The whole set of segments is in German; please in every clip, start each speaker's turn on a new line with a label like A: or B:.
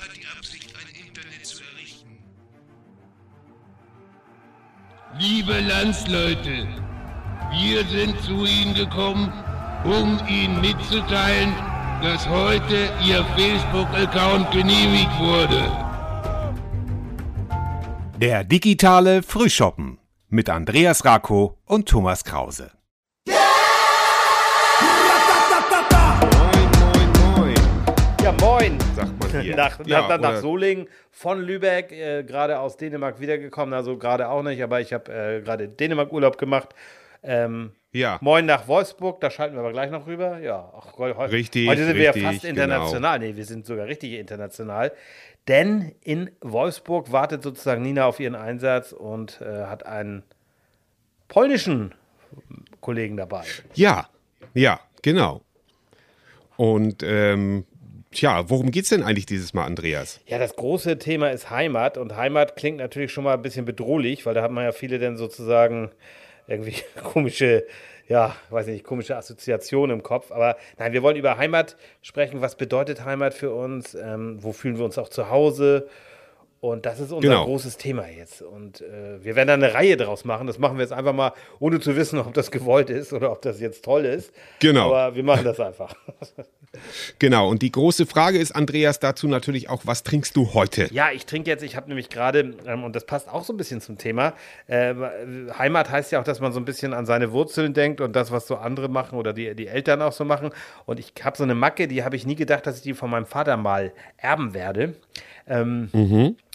A: hat die Absicht, ein Internet zu errichten. Liebe Landsleute, wir sind zu Ihnen gekommen, um Ihnen mitzuteilen, dass heute Ihr Facebook-Account genehmigt wurde.
B: Der digitale Frühschoppen mit Andreas Rako und Thomas Krause.
C: Moin. Sagt man hier.
D: Nach,
C: ja,
D: nach, nach, Solingen von Lübeck, äh, gerade aus Dänemark wiedergekommen. Also gerade auch nicht, aber ich habe äh, gerade Dänemark-Urlaub gemacht. Ähm,
C: Ja.
D: Moin nach Wolfsburg, da schalten wir aber gleich noch rüber. Ja, ach, heu, heu,
C: Richtig,
D: Heute sind wir ja
C: richtig,
D: fast international. Nee, wir sind sogar richtig international. Denn in Wolfsburg wartet sozusagen Nina auf ihren Einsatz und äh, hat einen polnischen Kollegen dabei.
C: Ja, ja, genau. Und ähm, tja, worum geht's denn eigentlich dieses Mal, Andreas?
D: Ja, das große Thema ist Heimat und Heimat klingt natürlich schon mal ein bisschen bedrohlich, weil da hat man ja viele dann sozusagen irgendwie komische, ja, weiß nicht, komische Assoziationen im Kopf. Aber nein, wir wollen über Heimat sprechen. Was bedeutet Heimat für uns? Ähm, wo fühlen wir uns auch zu Hause? Und das ist unser
C: Genau.
D: großes Thema jetzt. Und äh, wir werden da eine Reihe draus machen. Das machen wir jetzt einfach mal, ohne zu wissen, ob das gewollt ist oder ob das jetzt toll ist.
C: Genau.
D: Aber wir machen das einfach.
C: Genau, und die große Frage ist, Andreas, dazu natürlich auch, was trinkst du heute?
D: Ja, ich trinke jetzt, ich habe nämlich gerade, ähm, und das passt auch so ein bisschen zum Thema, äh, Heimat heißt ja auch, dass man so ein bisschen an seine Wurzeln denkt und das, was so andere machen oder die, die Eltern auch so machen. Und ich habe so eine Macke, die habe ich nie gedacht, dass ich die von meinem Vater mal erben werde. Ähm,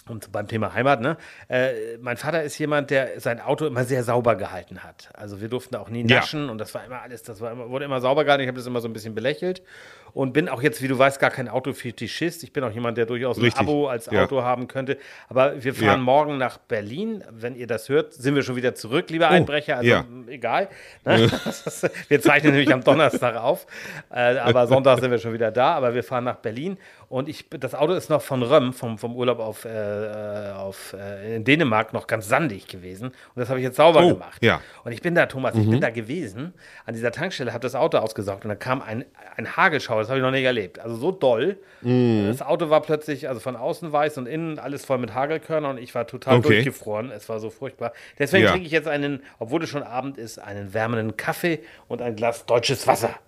D: Und beim Thema Heimat, ne? Äh, mein Vater ist jemand, der sein Auto immer sehr sauber gehalten hat. Also wir durften auch nie
C: Ja.
D: naschen und das war immer alles, das war immer, wurde immer sauber gehalten. Ich habe das immer so ein bisschen belächelt und bin auch jetzt, wie du weißt, gar kein Autofetischist. Ich bin auch jemand, der durchaus
C: Richtig.
D: ein Abo als
C: Ja.
D: Auto haben könnte. Aber wir fahren
C: Ja.
D: morgen nach Berlin. Wenn ihr das hört, sind wir schon wieder zurück, lieber Einbrecher. Also
C: Oh, ja.
D: egal. Ne? Wir zeichnen nämlich am Donnerstag auf. Äh, aber Sonntag sind wir schon wieder da. Aber wir fahren nach Berlin. Und ich, das Auto ist noch von Röm, vom, vom Urlaub auf, äh, äh, auf, äh, in Dänemark, noch ganz sandig gewesen. Und das habe ich jetzt sauber
C: Oh,
D: gemacht.
C: ja.
D: Und ich bin da, Thomas, ich bin da gewesen, an dieser Tankstelle, habe das Auto ausgesaugt und da kam ein, ein Hagelschauer, das habe ich noch nicht erlebt. Also so doll. Das Auto war plötzlich, also von außen weiß und innen alles voll mit Hagelkörnern und ich war total
C: Okay.
D: durchgefroren. Es war so furchtbar. Deswegen
C: Ja.
D: trinke ich jetzt einen, obwohl es schon Abend ist, einen wärmenden Kaffee und ein Glas deutsches Wasser.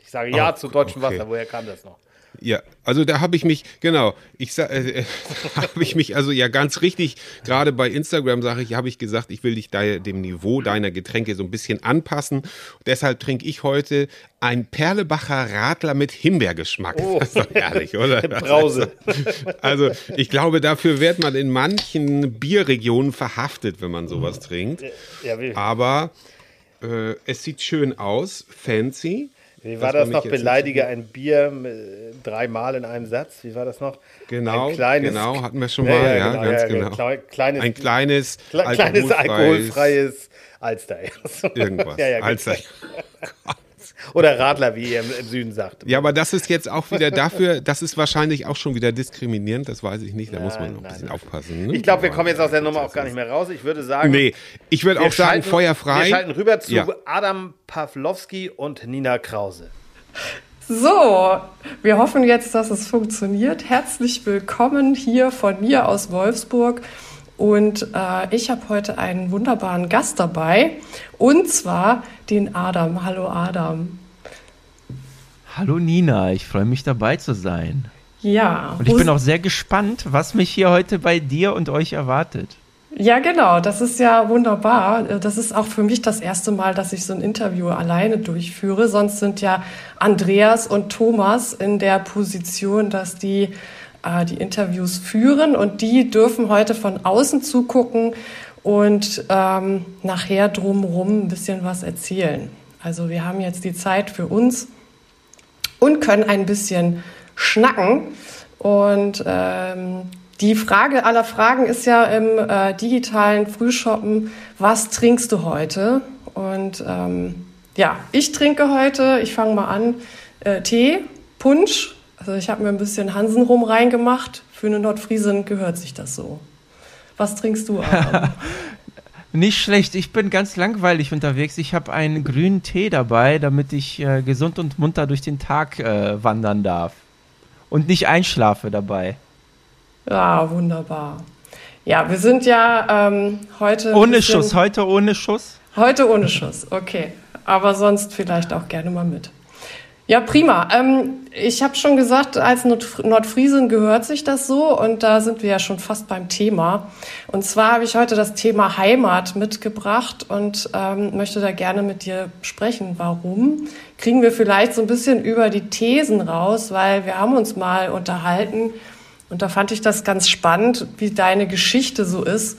D: Ich sage ja
C: Oh,
D: zu deutschem
C: okay.
D: Wasser. Woher kam das noch?
C: Ja, also da habe ich mich, genau, ich sa- äh, habe ich mich also ja ganz richtig, gerade bei Instagram sage ich, habe ich gesagt, ich will dich da, dem Niveau deiner Getränke so ein bisschen anpassen. deshalb trinke ich heute ein Perlebacher Radler mit Himbeergeschmack. Das ist doch herrlich, oder?
D: Brause.
C: Also ich glaube, dafür wird man in manchen Bierregionen verhaftet, wenn man sowas trinkt.
D: Ja,
C: Aber äh, es sieht schön aus, fancy.
D: Wie war das noch? Beleidige ein Bier äh, dreimal in einem Satz. Wie war das noch?
C: Genau,
D: ein kleines,
C: genau, hatten wir schon mal, ja, ganz genau.
D: Klei- Kleines,
C: Ein kleines,
D: Kle kleines alkoholfreies Alster.
C: irgendwas.
D: ja, ja, genau.
C: Alster.
D: Oder Radler, wie ihr im, im Süden sagt.
C: Ja, aber das ist jetzt auch wieder dafür, das ist wahrscheinlich auch schon wieder diskriminierend, das weiß ich nicht, da muss man noch ein
D: nein,
C: bisschen
D: nein.
C: aufpassen. Ne?
D: Ich glaube, wir kommen jetzt aus der Nummer auch gar nicht mehr raus. Ich würde sagen,
C: Nee, ich würde
D: wir
C: auch sagen,
D: schalten-
C: feuerfrei.
D: Wir schalten rüber zu
C: Ja.
D: Adam Pawlowski und Nina Krause.
E: So, wir hoffen jetzt, dass es funktioniert. Herzlich willkommen hier von mir aus Wolfsburg. Und äh, ich habe heute einen wunderbaren Gast dabei, und zwar den Adam. Hallo Adam.
F: Hallo Nina, ich freue mich dabei zu sein.
E: Ja.
F: Und ich bin auch sehr gespannt, was mich hier heute bei dir und euch erwartet.
E: Ja, genau. Das ist ja wunderbar. Das ist auch für mich das erste Mal, dass ich so ein Interview alleine durchführe. Sonst sind ja Andreas und Thomas in der Position, dass die äh, die Interviews führen und die dürfen heute von außen zugucken und ähm, nachher drumherum ein bisschen was erzählen. Also wir haben jetzt die Zeit für uns und können ein bisschen schnacken. Und ähm, die Frage aller Fragen ist ja im äh, digitalen Frühshoppen, was trinkst du heute? Und ähm, ja, ich trinke heute, ich fange mal an, äh, Tee, Punsch. Also ich habe mir ein bisschen Hansenrum reingemacht. Für eine Nordfriesin gehört sich das so. Was trinkst du? Adam?
F: Nicht schlecht, ich bin ganz langweilig unterwegs. Ich habe einen grünen Tee dabei, damit ich äh, gesund und munter durch den Tag äh, wandern darf. und nicht einschlafe dabei.
E: Ja, wunderbar. Ja, wir sind ja ähm, heute.
F: Ohne Schuss, heute ohne Schuss?
E: Heute ohne Schuss, okay. Aber sonst vielleicht auch gerne mal mit. Ja, prima. Ähm, ich habe schon gesagt, als Nord Nordfriesin gehört sich das so und da sind wir ja schon fast beim Thema. Und zwar habe ich heute das Thema Heimat mitgebracht und ähm, möchte da gerne mit dir sprechen. Warum? Kriegen wir vielleicht so ein bisschen über die Thesen raus, weil wir haben uns mal unterhalten und da fand ich das ganz spannend, wie deine Geschichte so ist,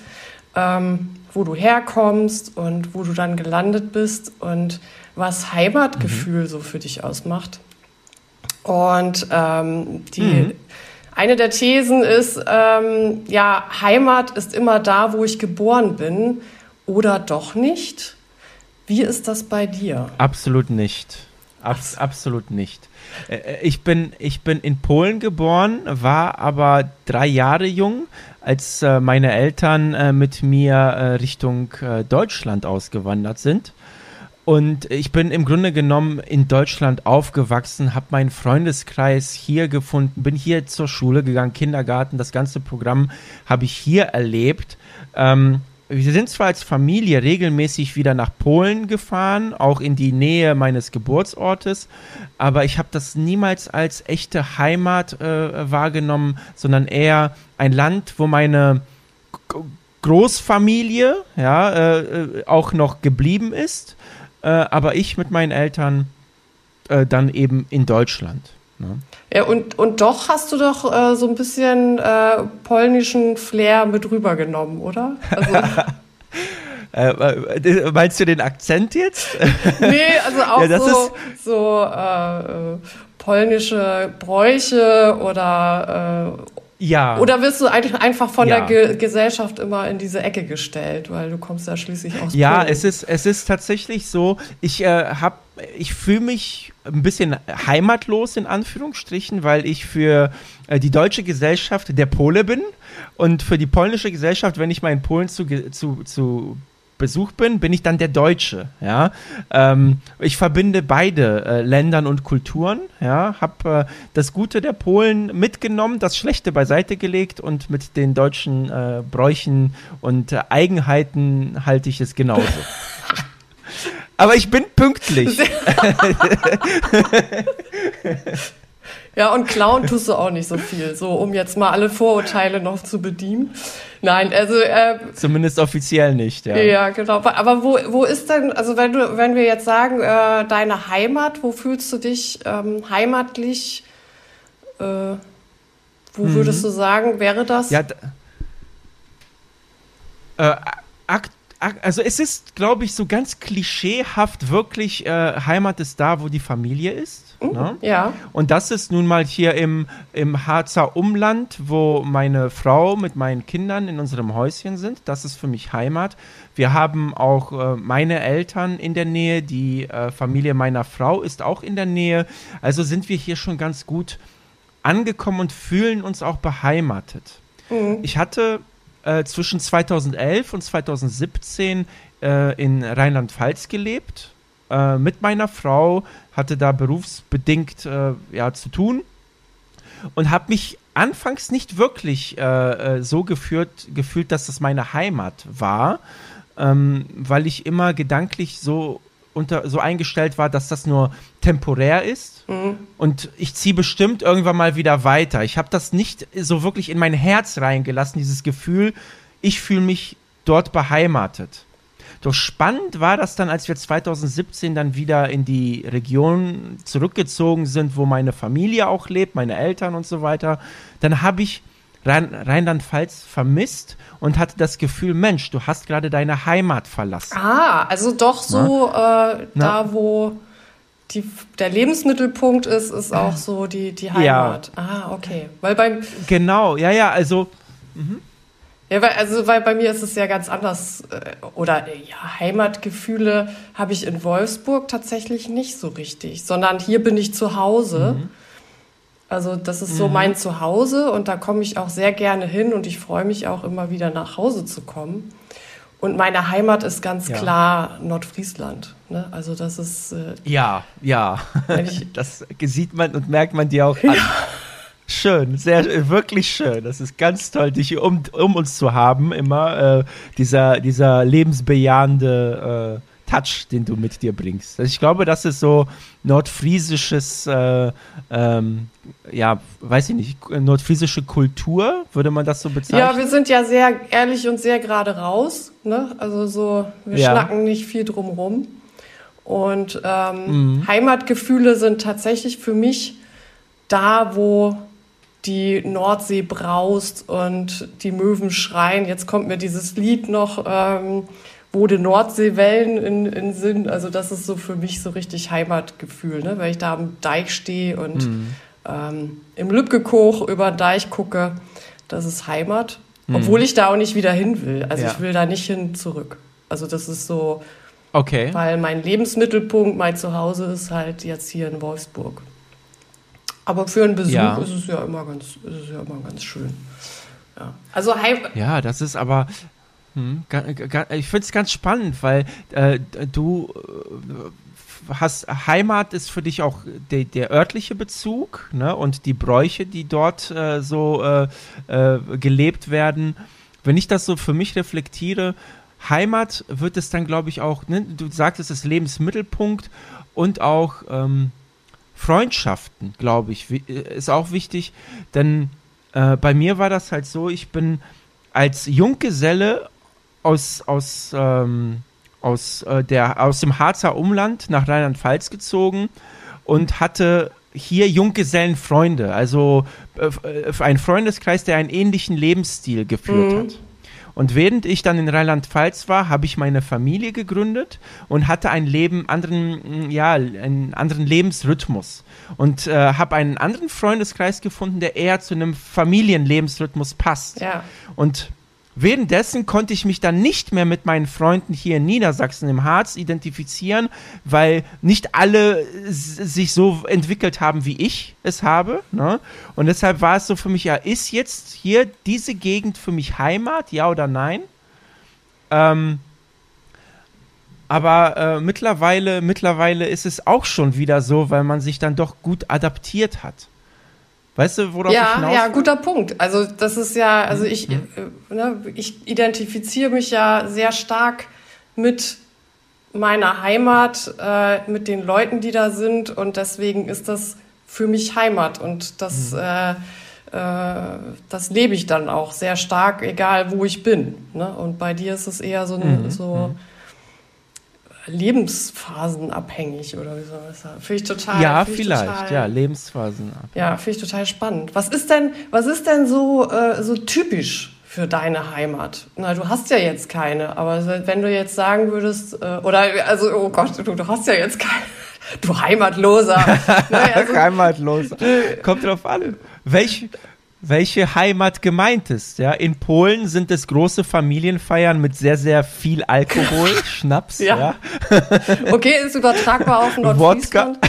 E: ähm, wo du herkommst und wo du dann gelandet bist und was Heimatgefühl mhm. so für dich ausmacht. Und ähm, die mhm. eine der Thesen ist, ähm, ja, Heimat ist immer da, wo ich geboren bin, oder doch nicht? Wie ist das bei dir?
F: Absolut nicht. Abs absolut nicht. Ich bin, ich bin in Polen geboren, war aber drei Jahre jung, als äh, meine Eltern äh, mit mir äh, Richtung Deutschland ausgewandert sind. Und ich bin im Grunde genommen in Deutschland aufgewachsen, habe meinen Freundeskreis hier gefunden, bin hier zur Schule gegangen, Kindergarten, das ganze Programm habe ich hier erlebt. Ähm, wir sind zwar als Familie regelmäßig wieder nach Polen gefahren, auch in die Nähe meines Geburtsortes, aber ich habe das niemals als echte Heimat äh, wahrgenommen, sondern eher ein Land, wo meine Großfamilie ja äh, äh auch noch geblieben ist äh, aber ich mit meinen Eltern äh, dann eben in Deutschland. Ne?
E: Ja, und, und doch hast du doch äh, so ein bisschen äh, polnischen Flair mit rübergenommen, oder? Also
F: Äh, äh meinst du den Akzent jetzt?
E: nee, also auch ja, so, so äh, polnische Bräuche oder äh,
F: ja.
E: Oder wirst du eigentlich einfach von ja. der Ge Gesellschaft immer in diese Ecke gestellt, weil du kommst ja schließlich aus
F: Ja, Polen. es ist es ist tatsächlich so, ich äh, habe ich fühle mich ein bisschen heimatlos in Anführungsstrichen, weil ich für äh, die deutsche Gesellschaft der Pole bin und für die polnische Gesellschaft, wenn ich mal in Polen zu, zu, zu Besuch bin, bin ich dann der Deutsche. Ja, ähm, ich verbinde beide äh, Ländern und Kulturen. Ja, habe äh, das Gute der Polen mitgenommen, das Schlechte beiseite gelegt und mit den deutschen äh, Bräuchen und Eigenheiten halte ich es genauso. Aber ich bin pünktlich.
E: Ja, und klauen tust du auch nicht so viel, so um jetzt mal alle Vorurteile noch zu bedienen. Nein, also äh,
F: zumindest offiziell nicht, ja.
E: Ja, genau. Aber wo, wo ist denn, also wenn du, wenn wir jetzt sagen, äh, deine Heimat, wo fühlst du dich ähm, heimatlich? Äh, wo mhm. würdest du sagen, wäre das?
F: Ja, äh, akt also es ist, glaube ich, so ganz klischeehaft wirklich, äh, Heimat ist da, wo die Familie ist.
E: Ne? Ja.
F: Und das ist nun mal hier im, im Harzer Umland, wo meine Frau mit meinen Kindern in unserem Häuschen sind. Das ist für mich Heimat. Wir haben auch äh, meine Eltern in der Nähe, die äh, Familie meiner Frau ist auch in der Nähe. Also sind wir hier schon ganz gut angekommen und fühlen uns auch beheimatet. Mhm. Ich hatte äh, zwischen 2011 und 2017 äh, in Rheinland-Pfalz gelebt äh, mit meiner Frau, hatte da berufsbedingt äh, ja, zu tun und habe mich anfangs nicht wirklich äh, äh, so geführt, gefühlt, dass das meine Heimat war, ähm, weil ich immer gedanklich so unter, so eingestellt war, dass das nur temporär ist mhm. und ich ziehe bestimmt irgendwann mal wieder weiter. Ich habe das nicht so wirklich in mein Herz reingelassen, dieses Gefühl, ich fühle mich dort beheimatet. Doch spannend war das dann, als wir 2017 dann wieder in die Region zurückgezogen sind, wo meine Familie auch lebt, meine Eltern und so weiter. Dann habe ich Rheinland-Pfalz vermisst und hatte das Gefühl, Mensch, du hast gerade deine Heimat verlassen.
E: Ah, also doch so äh, da, wo die, der Lebensmittelpunkt ist, ist auch so die, die Heimat. Ja. Ah, okay. Weil beim
F: genau, ja, ja, also. Mhm.
E: Ja, weil, also, weil bei mir ist es ja ganz anders. Äh, oder ja, Heimatgefühle habe ich in Wolfsburg tatsächlich nicht so richtig, sondern hier bin ich zu Hause. Mhm. Also das ist so mhm. mein Zuhause und da komme ich auch sehr gerne hin und ich freue mich auch immer wieder nach Hause zu kommen. Und meine Heimat ist ganz ja. klar Nordfriesland. Ne? Also das ist.
F: Äh, ja, ja. das sieht man und merkt man dir auch an. Ja. Schön, sehr, wirklich schön. Das ist ganz toll, dich um, um uns zu haben, immer. Äh, dieser, dieser lebensbejahende äh, Touch, den du mit dir bringst. Also ich glaube, das ist so nordfriesisches, äh, ähm, ja, weiß ich nicht, nordfriesische Kultur, würde man das so bezeichnen?
E: Ja, wir sind ja sehr ehrlich und sehr gerade raus. Ne? Also so, wir
F: Ja.
E: schnacken nicht viel drumrum. Und ähm, Heimatgefühle sind tatsächlich für mich da, wo die Nordsee braust und die Möwen schreien. Jetzt kommt mir dieses Lied noch, ähm, wo die Nordseewellen in, in Sinn. Also das ist so für mich so richtig Heimatgefühl, ne? weil ich da am Deich stehe und ähm, im Lübgekoch über den Deich gucke. Das ist Heimat. Obwohl ich da auch nicht wieder hin will. Also
F: Ja.
E: ich will da nicht hin zurück. Also das ist so,
F: Okay.
E: weil mein Lebensmittelpunkt, mein Zuhause ist halt jetzt hier in Wolfsburg. Aber für einen Besuch
F: Ja.
E: ist es ja immer ganz, ist es ja immer ganz schön. Ja. Also Heim
F: Ja, das ist aber. Hm, ich finde es ganz spannend, weil äh, du äh, hast Heimat ist für dich auch de, der örtliche Bezug ne, und die Bräuche, die dort äh, so äh, äh, gelebt werden. Wenn ich das so für mich reflektiere, Heimat wird es dann, glaube ich, auch, ne, du sagtest, es ist Lebensmittelpunkt und auch ähm, Freundschaften, glaube ich, äh, ist auch wichtig, denn äh, bei mir war das halt so, ich bin als Junggeselle aus, aus, ähm, aus, äh, der, aus dem Harzer Umland nach Rheinland-Pfalz gezogen und hatte hier Junggesellenfreunde, also äh, äh, einen Freundeskreis, der einen ähnlichen Lebensstil geführt hat. Und während ich dann in Rheinland-Pfalz war, habe ich meine Familie gegründet und hatte ein Leben, anderen, mm, ja, einen anderen Lebensrhythmus. Und äh, habe einen anderen Freundeskreis gefunden, der eher zu einem Familienlebensrhythmus passt.
E: Ja.
F: Und währenddessen konnte ich mich dann nicht mehr mit meinen Freunden hier in Niedersachsen im Harz identifizieren, weil nicht alle sich so entwickelt haben, wie ich es habe. Ne? Und deshalb war es so für mich, ja, ist jetzt hier diese Gegend für mich Heimat, ja oder nein? Ähm, aber äh, mittlerweile, mittlerweile ist es auch schon wieder so, weil man sich dann doch gut adaptiert hat. Weißt du, worauf ich
E: Ja,
F: hinaus
E: ja, guter Punkt. Also das ist ja, also ich,
F: Mhm.
E: äh, ne, ich identifiziere mich ja sehr stark mit meiner Heimat, äh, mit den Leuten, die da sind und deswegen ist das für mich Heimat und das,
F: Mhm.
E: äh, äh, das lebe ich dann auch sehr stark, egal wo ich bin. Ne? Und bei dir ist es eher so,
F: Mhm.
E: ein, lebensphasenabhängig oder wie soll man sagen? Finde ich total.
F: Ja,
E: ich
F: vielleicht,
E: total-
F: ja, Lebensphasen.
E: ja, finde ich total spannend. Was ist denn, was ist denn so, äh, so typisch für deine Heimat? Na, du hast ja jetzt keine, aber wenn du jetzt sagen würdest, äh, oder also, oh Gott, du, du hast ja jetzt keine, du Heimatloser. ne, also,
F: Heimatlos. Kommt drauf an. Welch, welche Heimat gemeint ist. Ja? In Polen sind es große Familienfeiern mit sehr, sehr viel Alkohol, Schnaps.
E: Ja.
F: Ja.
E: okay, ist übertragbar auf Nordfriesland.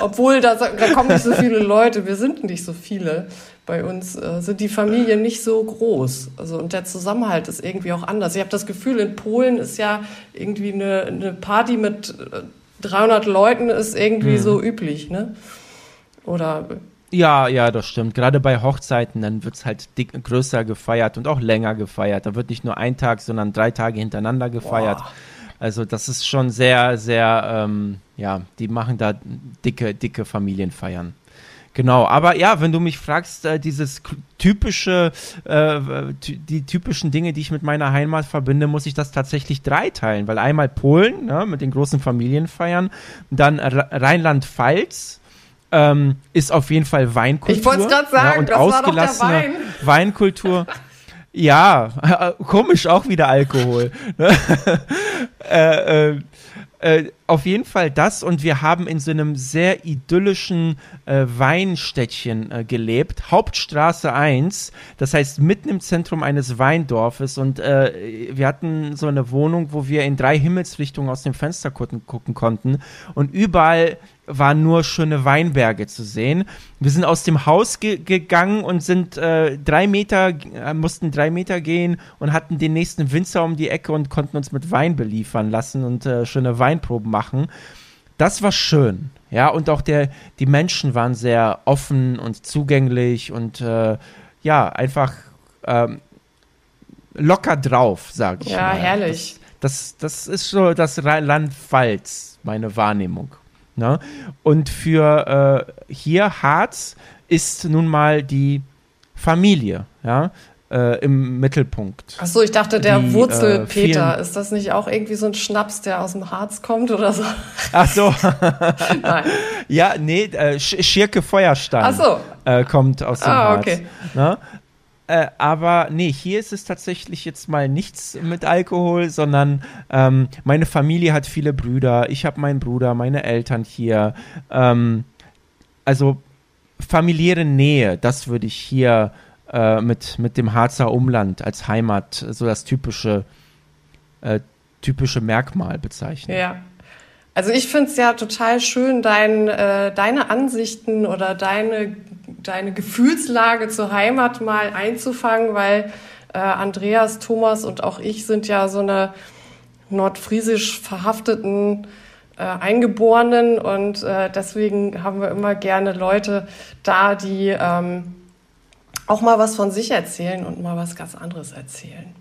E: Obwohl, da, da kommen nicht so viele Leute, wir sind nicht so viele. Bei uns äh, sind die Familien nicht so groß. Also, und der Zusammenhalt ist irgendwie auch anders. Ich habe das Gefühl, in Polen ist ja irgendwie eine, eine Party mit äh, 300 Leuten ist irgendwie
F: Hm.
E: so üblich, ne? Oder
F: ja, ja, das stimmt. Gerade bei Hochzeiten, dann wird es halt dick, größer gefeiert und auch länger gefeiert. Da wird nicht nur ein Tag, sondern drei Tage hintereinander gefeiert.
E: Boah.
F: Also das ist schon sehr, sehr, ähm, ja, die machen da dicke, dicke Familienfeiern. Genau, aber ja, wenn du mich fragst, äh, dieses typische, äh, die typischen Dinge, die ich mit meiner Heimat verbinde, muss ich das tatsächlich dreiteilen, weil einmal Polen, ne, mit den großen Familienfeiern, dann Rheinland-Pfalz, ähm, ist auf jeden Fall Weinkultur.
E: Ich wollt's grad sagen,
F: ja, und
E: das war doch der
F: ausgelassene
E: Wein.
F: Weinkultur. Ja, komisch auch wieder Alkohol. ne? äh, äh, äh, auf jeden Fall das und wir haben in so einem sehr idyllischen äh, Weinstädtchen äh, gelebt, Hauptstraße 1, das heißt mitten im Zentrum eines Weindorfes und äh, wir hatten so eine Wohnung, wo wir in drei Himmelsrichtungen aus dem Fenster gucken, gucken konnten und überall waren nur schöne Weinberge zu sehen. Wir sind aus dem Haus ge gegangen und sind äh, drei Meter, äh, mussten drei Meter gehen und hatten den nächsten Winzer um die Ecke und konnten uns mit Wein beliefern lassen und äh, schöne Weinproben machen. Das war schön. Ja, und auch der, die Menschen waren sehr offen und zugänglich und äh, ja, einfach ähm, locker drauf, sag ich
E: Ja,
F: mal.
E: herrlich.
F: Das, das, das ist so das Rheinland-Pfalz, meine Wahrnehmung. Ne? Und für äh, hier Harz ist nun mal die Familie, ja, äh, im Mittelpunkt.
E: Ach so, ich dachte, der
F: Die, äh,
E: Wurzelpeter,
F: vielen-
E: ist das nicht auch irgendwie so ein Schnaps, der aus dem Harz kommt oder so?
F: Ach so,
E: Nein.
F: ja, nee, äh, Sch Schirke Feuerstein
E: Ach so.
F: äh, kommt aus dem
E: Ah,
F: Harz.
E: okay.
F: Ne? Äh, aber nee, hier ist es tatsächlich jetzt mal nichts mit Alkohol, sondern ähm, meine Familie hat viele Brüder. Ich habe meinen Bruder, meine Eltern hier. Ähm, also familiäre Nähe, das würde ich hier äh, mit, mit dem Harzer Umland als Heimat, so das typische, äh, typische Merkmal bezeichnen.
E: Ja. Also ich finde es ja total schön, dein, äh, deine Ansichten oder deine, deine Gefühlslage zur Heimat mal einzufangen, weil äh, Andreas, Thomas und auch ich sind ja so eine nordfriesisch verhafteten äh, Eingeborenen und äh, deswegen haben wir immer gerne Leute da, die ähm, auch mal was von sich erzählen und mal was ganz anderes erzählen.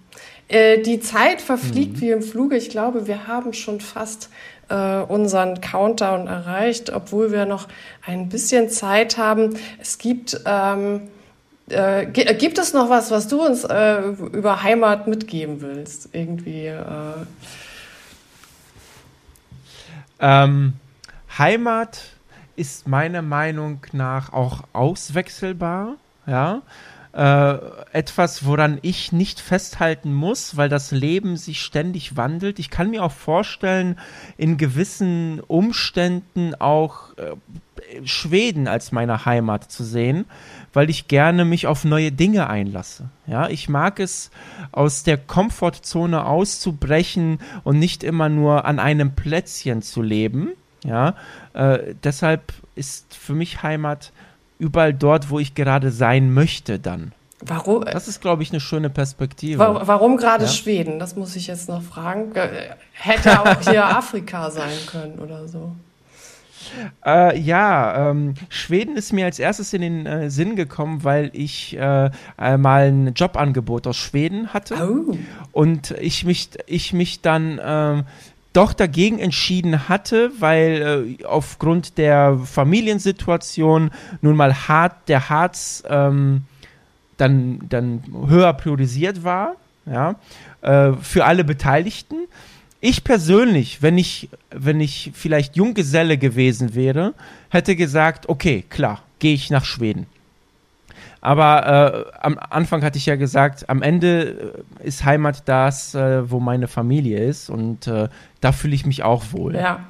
E: Äh, die Zeit verfliegt wie im Fluge. Ich glaube, wir haben schon fast äh, unseren Countdown erreicht, obwohl wir noch ein bisschen Zeit haben. Es gibt, ähm, äh, äh, gibt es noch was, was du uns äh, über Heimat mitgeben willst? Irgendwie. Äh,
F: Ähm, Heimat ist meiner Meinung nach auch auswechselbar, ja. Äh, etwas, woran ich nicht festhalten muss, weil das Leben sich ständig wandelt. Ich kann mir auch vorstellen, in gewissen Umständen auch äh, Schweden als meine Heimat zu sehen, weil ich gerne mich auf neue Dinge einlasse. Ja, ich mag es, aus der Komfortzone auszubrechen und nicht immer nur an einem Plätzchen zu leben. Ja, äh, deshalb ist für mich Heimat überall dort, wo ich gerade sein möchte dann.
E: warum,
F: Das ist, glaube ich, eine schöne Perspektive.
E: wa warum gerade
F: Ja.
E: Schweden? Das muss ich jetzt noch fragen. Äh, Hätte auch hier Afrika sein können oder so.
F: Äh, ja, ähm, Schweden ist mir als erstes in den äh, Sinn gekommen, weil ich äh, äh, mal ein Jobangebot aus Schweden hatte
E: Oh.
F: und ich mich, ich mich dann ähm, doch dagegen entschieden hatte, weil äh, aufgrund der Familiensituation nun mal hart der Harz ähm, dann, dann höher priorisiert war, ja, äh, für alle Beteiligten. Ich persönlich, wenn ich, wenn ich vielleicht Junggeselle gewesen wäre, hätte gesagt, okay, klar, gehe ich nach Schweden. Aber äh, am Anfang hatte ich ja gesagt, am Ende äh, ist Heimat das, äh, wo meine Familie ist und äh, da fühle ich mich auch wohl.
E: Ja.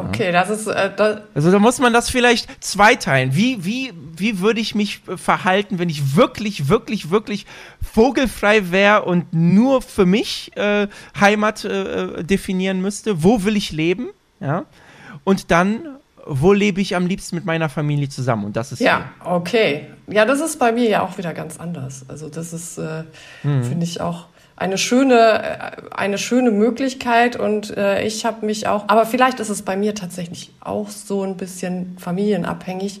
E: Okay, das ist, äh, das,
F: Also da muss man das vielleicht zweiteilen. Wie, wie, wie würde ich mich äh, verhalten, wenn ich wirklich, wirklich, wirklich vogelfrei wäre und nur für mich äh, Heimat äh, definieren müsste? Wo will ich leben? Ja. Und dann, wo lebe ich am liebsten mit meiner Familie zusammen? Und das ist
E: Ja, okay. Ja, das ist bei mir ja auch wieder ganz anders. Also das ist, äh, finde ich auch eine schöne, äh, eine schöne Möglichkeit und äh, ich habe mich auch, aber vielleicht ist es bei mir tatsächlich auch so ein bisschen familienabhängig.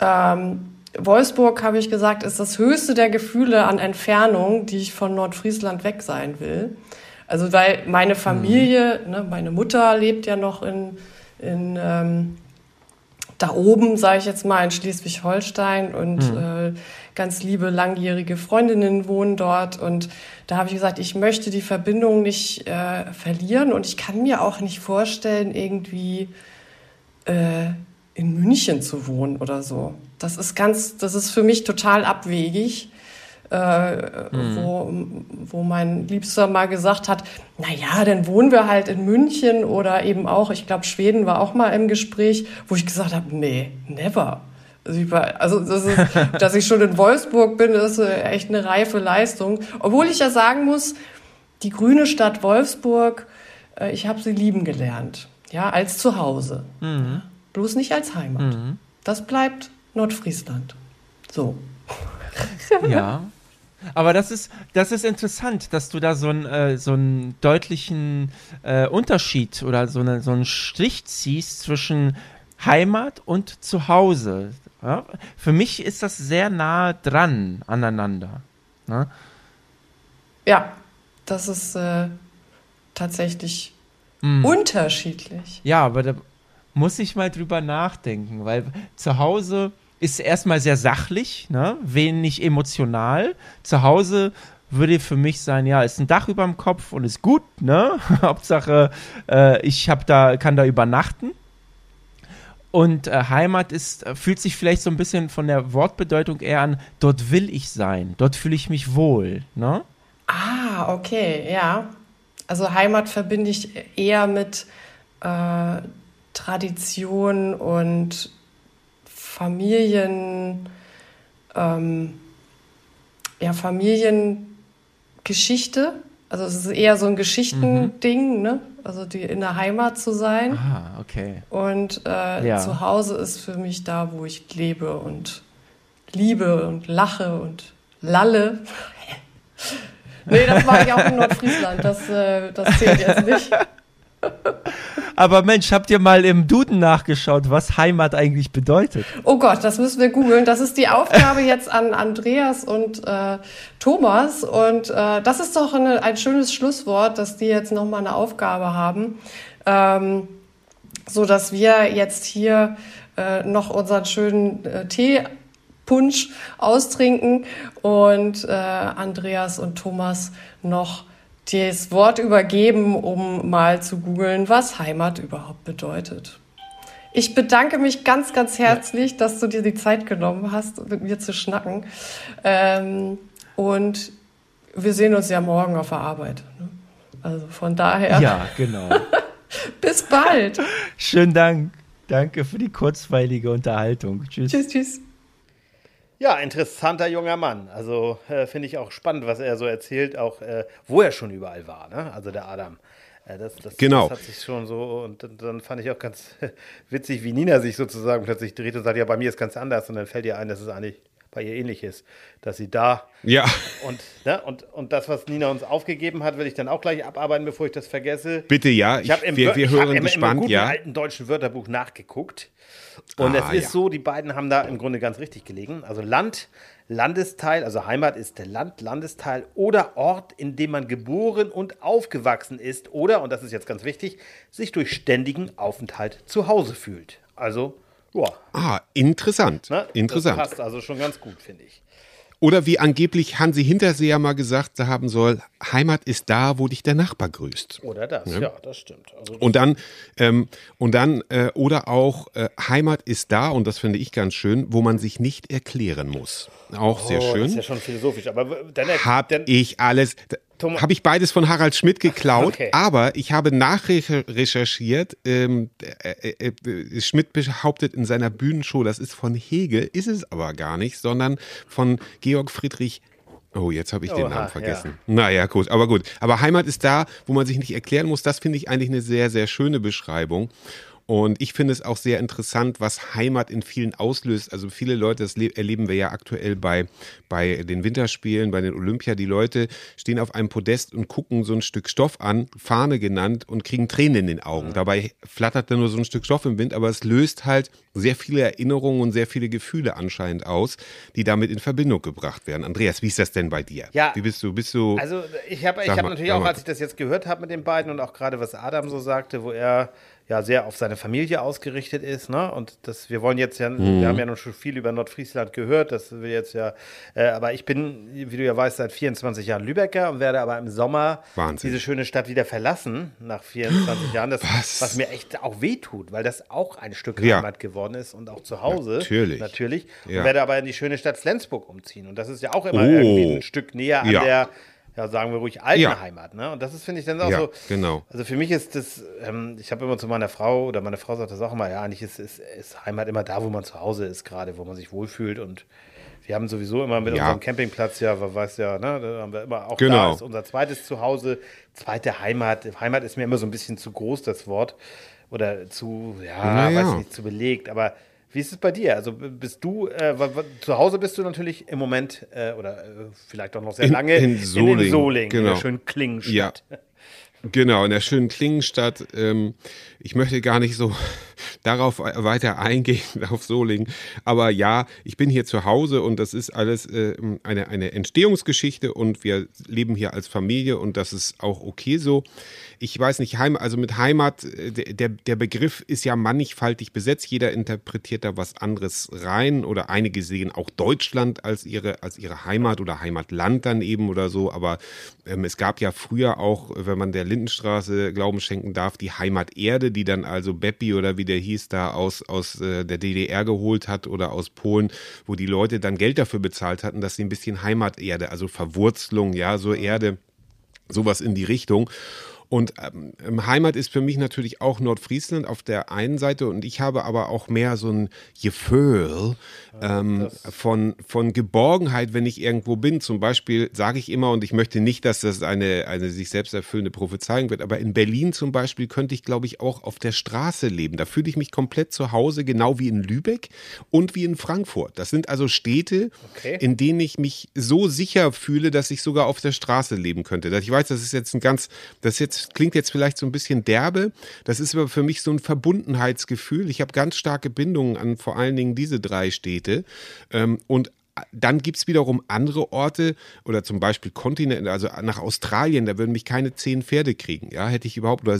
E: Ähm, Wolfsburg, habe ich gesagt, ist das höchste der Gefühle an Entfernung, die ich von Nordfriesland weg sein will. Also weil meine Familie, ne, meine Mutter lebt ja noch in, in ähm, da oben, sage ich jetzt mal, in Schleswig-Holstein und äh, ganz liebe langjährige Freundinnen wohnen dort. Und da habe ich gesagt, ich möchte die Verbindung nicht äh, verlieren und ich kann mir auch nicht vorstellen, irgendwie äh, in München zu wohnen oder so. Das ist ganz, das ist für mich total abwegig. Äh, wo, wo mein Liebster mal gesagt hat, na ja, dann wohnen wir halt in München oder eben auch, ich glaube, Schweden war auch mal im Gespräch, wo ich gesagt habe, nee, never. Also, ich war, also das ist, dass ich schon in Wolfsburg bin, ist äh, echt eine reife Leistung. Obwohl ich ja sagen muss, die grüne Stadt Wolfsburg, äh, ich habe sie lieben gelernt, ja, als Zuhause. Bloß nicht als Heimat. Das bleibt Nordfriesland. So.
F: Ja. Aber das ist, das ist interessant, dass du da so, ein, äh, so einen deutlichen äh, Unterschied oder so, eine, so einen Strich ziehst zwischen Heimat und Zuhause. Ja? Für mich ist das sehr nah dran aneinander. Ne?
E: Ja, das ist äh, tatsächlich mm. unterschiedlich.
F: Ja, aber da muss ich mal drüber nachdenken, weil zu Hause ist erstmal sehr sachlich, ne? wenig emotional. Zu Hause würde für mich sein, ja, ist ein Dach über dem Kopf und ist gut, ne? Hauptsache, äh, ich hab da, kann da übernachten. Und äh, Heimat ist, äh, fühlt sich vielleicht so ein bisschen von der Wortbedeutung eher an, dort will ich sein, dort fühle ich mich wohl, ne?
E: Ah, okay, ja. Also Heimat verbinde ich eher mit äh, Tradition und Familien, ähm, ja, Familiengeschichte. Also es ist eher so ein Geschichtending, mhm. ne? Also die in der Heimat zu sein.
F: Ah, okay.
E: Und äh, ja. zu Hause ist für mich da, wo ich lebe und liebe und lache und lalle. nee, das mache ich auch in Nordfriesland. Das, äh, das zählt jetzt nicht.
F: Aber Mensch, habt ihr mal im Duden nachgeschaut, was Heimat eigentlich bedeutet?
E: Oh Gott, das müssen wir googeln. Das ist die Aufgabe jetzt an Andreas und äh, Thomas. Und äh, das ist doch eine, ein schönes Schlusswort, dass die jetzt nochmal eine Aufgabe haben. Ähm, so dass wir jetzt hier äh, noch unseren schönen äh, Tee Punsch austrinken und äh, Andreas und Thomas noch das Wort übergeben, um mal zu googeln, was Heimat überhaupt bedeutet. Ich bedanke mich ganz, ganz herzlich, dass du dir die Zeit genommen hast, mit mir zu schnacken. Ähm, und wir sehen uns ja morgen auf der Arbeit. Ne? Also von daher.
F: Ja, genau.
E: Bis bald.
F: Schönen Dank. Danke für die kurzweilige Unterhaltung. Tschüss.
E: Tschüss, tschüss.
D: Ja, interessanter junger Mann. Also äh, finde ich auch spannend, was er so erzählt, auch äh, wo er schon überall war, ne? Also der Adam. Äh, das, das,
C: genau.
D: das hat sich schon so, und dann fand ich auch ganz witzig, wie Nina sich sozusagen plötzlich dreht und sagt, ja, bei mir ist ganz anders. Und dann fällt ihr ein, dass es eigentlich bei ihr ähnlich ist, dass sie da
C: ja
D: und ne, und und das was Nina uns aufgegeben hat, will ich dann auch gleich abarbeiten, bevor ich das vergesse.
C: Bitte ja,
D: ich, ich wir, wir hören ich gespannt, im, im guten ja. alten deutschen Wörterbuch nachgeguckt und ah, es ist ja. so, die beiden haben da im Grunde ganz richtig gelegen. Also Land, Landesteil, also Heimat ist der Land, Landesteil oder Ort, in dem man geboren und aufgewachsen ist oder, und das ist jetzt ganz wichtig, sich durch ständigen Aufenthalt zu Hause fühlt. Also, ja.
C: Ah, interessant. Ne? interessant.
D: Das passt also schon ganz gut, finde ich.
C: Oder wie angeblich Hansi Hinterseher mal gesagt haben soll, Heimat ist da, wo dich der Nachbar grüßt.
D: Oder das, ja, ja das stimmt.
C: Also und dann, ähm, und dann äh, oder auch äh, Heimat ist da, und das finde ich ganz schön, wo man sich nicht erklären muss. Auch oh, sehr schön. Das
D: ist ja schon philosophisch, aber dann
C: hab dann, ich alles. Habe ich beides von Harald Schmidt geklaut, okay. aber ich habe nachrecherchiert. Ähm, äh, äh, äh, Schmidt behauptet in seiner Bühnenshow, das ist von Hegel, ist es aber gar nicht, sondern von Georg Friedrich Oh, jetzt habe ich den Namen vergessen. Ja. Naja, gut, aber gut. Aber Heimat ist da, wo man sich nicht erklären muss. Das finde ich eigentlich eine sehr, sehr schöne Beschreibung. Und ich finde es auch sehr interessant, was Heimat in vielen auslöst. Also viele Leute, das erleben wir ja aktuell bei, bei den Winterspielen, bei den Olympia. Die Leute stehen auf einem Podest und gucken so ein Stück Stoff an, Fahne genannt, und kriegen Tränen in den Augen. Mhm. Dabei flattert da nur so ein Stück Stoff im Wind, aber es löst halt sehr viele Erinnerungen und sehr viele Gefühle anscheinend aus, die damit in Verbindung gebracht werden. Andreas, wie ist das denn bei dir?
D: Ja.
C: Wie bist du? Bist du?
D: Also ich habe ich hab natürlich auch, als ich das jetzt gehört habe mit den beiden und auch gerade was Adam so sagte, wo er ja sehr auf seine Familie ausgerichtet ist. Ne? Und das, wir wollen jetzt ja, mhm. wir haben ja noch schon viel über Nordfriesland gehört, das will jetzt ja, äh, aber ich bin, wie du ja weißt, seit 24 Jahren Lübecker und werde aber im Sommer
C: Wahnsinn.
D: diese schöne Stadt wieder verlassen, nach 24 Jahren, das, was? was mir echt auch wehtut, weil das auch ein Stück ja. Heimat geworden ist und auch zu Hause.
C: Natürlich.
D: Natürlich. Ja. Und werde aber in die schöne Stadt Flensburg umziehen. Und das ist ja auch immer oh. irgendwie ein Stück näher an ja. der ja, sagen wir ruhig, alten ja. Heimat. Ne? Und das ist, finde ich, dann auch ja, so.
C: Genau.
D: Also für mich ist das, ähm, ich habe immer zu meiner Frau, oder meine Frau sagt das auch immer, ja, eigentlich ist, ist, ist Heimat immer da, wo man zu Hause ist, gerade, wo man sich wohlfühlt. Und wir haben sowieso immer mit ja. unserem Campingplatz, ja, weiß ja, ne, da haben wir immer auch
C: genau.
D: da ist unser zweites Zuhause, zweite Heimat. Heimat ist mir immer so ein bisschen zu groß, das Wort. Oder zu, ja, weiß nicht, zu belegt, aber wie ist es bei dir? Also bist du, äh, zu Hause bist du natürlich im Moment äh, oder äh, vielleicht auch noch sehr lange
C: in, in Soling,
D: in, Soling,
C: genau. in
D: der schönen Klingenstadt.
C: Ja. Genau, in der schönen Klingenstadt. Ähm, ich möchte gar nicht so, darauf weiter eingehen, auf Solingen. Aber ja, ich bin hier zu Hause und das ist alles äh, eine, eine Entstehungsgeschichte und wir leben hier als Familie und das ist auch okay so ich weiß nicht, Heim, also mit Heimat, äh, der, der Begriff ist ja mannigfaltig besetzt. Jeder interpretiert da was anderes rein oder einige sehen auch Deutschland als ihre, als ihre Heimat oder Heimatland dann eben oder so. Aber ähm, es gab ja früher auch, wenn man der Lindenstraße Glauben schenken darf, die Heimaterde, die dann also Beppi oder wie der hieß, da aus, aus äh, der DDR geholt hat oder aus Polen, wo die Leute dann Geld dafür bezahlt hatten, dass sie ein bisschen Heimaterde, also Verwurzelung, ja, so Erde, sowas in die Richtung. Und ähm, Heimat ist für mich natürlich auch Nordfriesland auf der einen Seite und ich habe aber auch mehr so ein Gefühl ähm, von, von Geborgenheit, wenn ich irgendwo bin. Zum Beispiel sage ich immer, und ich möchte nicht, dass das eine, eine sich selbst erfüllende Prophezeiung wird, aber in Berlin zum Beispiel könnte ich, glaube ich, auch auf der Straße leben. Da fühle ich mich komplett zu Hause, genau wie in Lübeck und wie in Frankfurt. Das sind also Städte, okay. in denen ich mich so sicher fühle, dass ich sogar auf der Straße leben könnte. Ich weiß, das ist jetzt ein ganz, das ist jetzt klingt jetzt vielleicht so ein bisschen derbe. Das ist aber für mich so ein Verbundenheitsgefühl. Ich habe ganz starke Bindungen an vor allen Dingen diese drei Städte. Ähm, und dann gibt es wiederum andere Orte oder zum Beispiel Kontinente, also nach Australien, da würden mich keine zehn Pferde kriegen. Ja, hätte ich überhaupt oder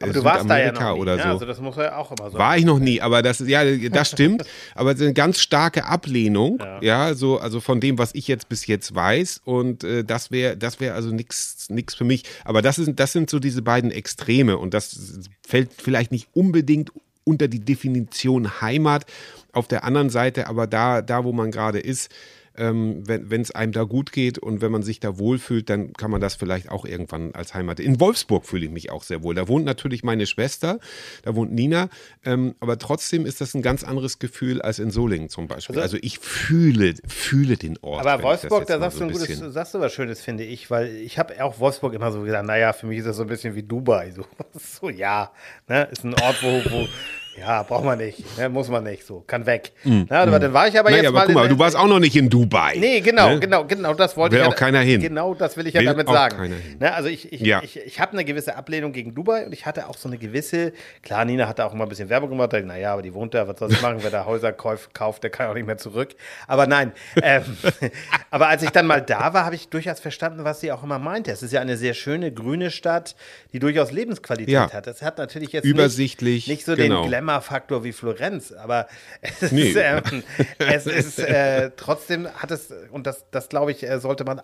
D: aber du warst da ja noch nie, oder ne? so. Ja, also das muss ja auch immer so.
C: War ich noch nie, aber das ja, das stimmt. aber eine ganz starke Ablehnung, ja. ja, so also von dem, was ich jetzt bis jetzt weiß und äh, das wäre, das wäre also nichts, nichts für mich. Aber das ist, das sind so diese beiden Extreme und das fällt vielleicht nicht unbedingt unter die Definition Heimat. Auf der anderen Seite, aber da, da wo man gerade ist, ähm, wenn es einem da gut geht und wenn man sich da wohlfühlt, dann kann man das vielleicht auch irgendwann als Heimat. In Wolfsburg fühle ich mich auch sehr wohl. Da wohnt natürlich meine Schwester, da wohnt Nina, ähm, aber trotzdem ist das ein ganz anderes Gefühl als in Solingen zum Beispiel. Also, also ich fühle, fühle den Ort.
D: Aber Wolfsburg, da sagst, so du ein gutes, sagst du was Schönes, finde ich, weil ich habe auch Wolfsburg immer so gesagt, naja, für mich ist das so ein bisschen wie Dubai. So, so ja, ne? ist ein Ort, wo, wo ja, braucht man nicht. Ne, muss man nicht so. Kann weg. Mm, Na, aber mm. dann war ich aber naja, jetzt aber mal.
C: Guck mal, du warst auch noch nicht in Dubai.
D: Nee, genau, ne? genau, genau. Das wollte
C: will
D: ich.
C: Will auch keiner hin.
D: Genau, das will ich will ja damit sagen. Ne, also ich, ich, ja. ich, ich habe eine gewisse Ablehnung gegen Dubai und ich hatte auch so eine gewisse. Klar, Nina hatte auch immer ein bisschen Werbung gemacht. Naja, aber die wohnt da, was soll sie machen, wer da Häuser kauft, der kann auch nicht mehr zurück. Aber nein. ähm, aber als ich dann mal da war, habe ich durchaus verstanden, was sie auch immer meinte. Es ist ja eine sehr schöne grüne Stadt, die durchaus Lebensqualität ja. hat. Das hat natürlich jetzt
C: Übersichtlich,
D: nicht, nicht so genau. den Glamour-Faktor wie Florenz, aber es nee. ist, ähm, es ist äh, trotzdem hat es, und das, das glaube ich, äh, sollte man äh,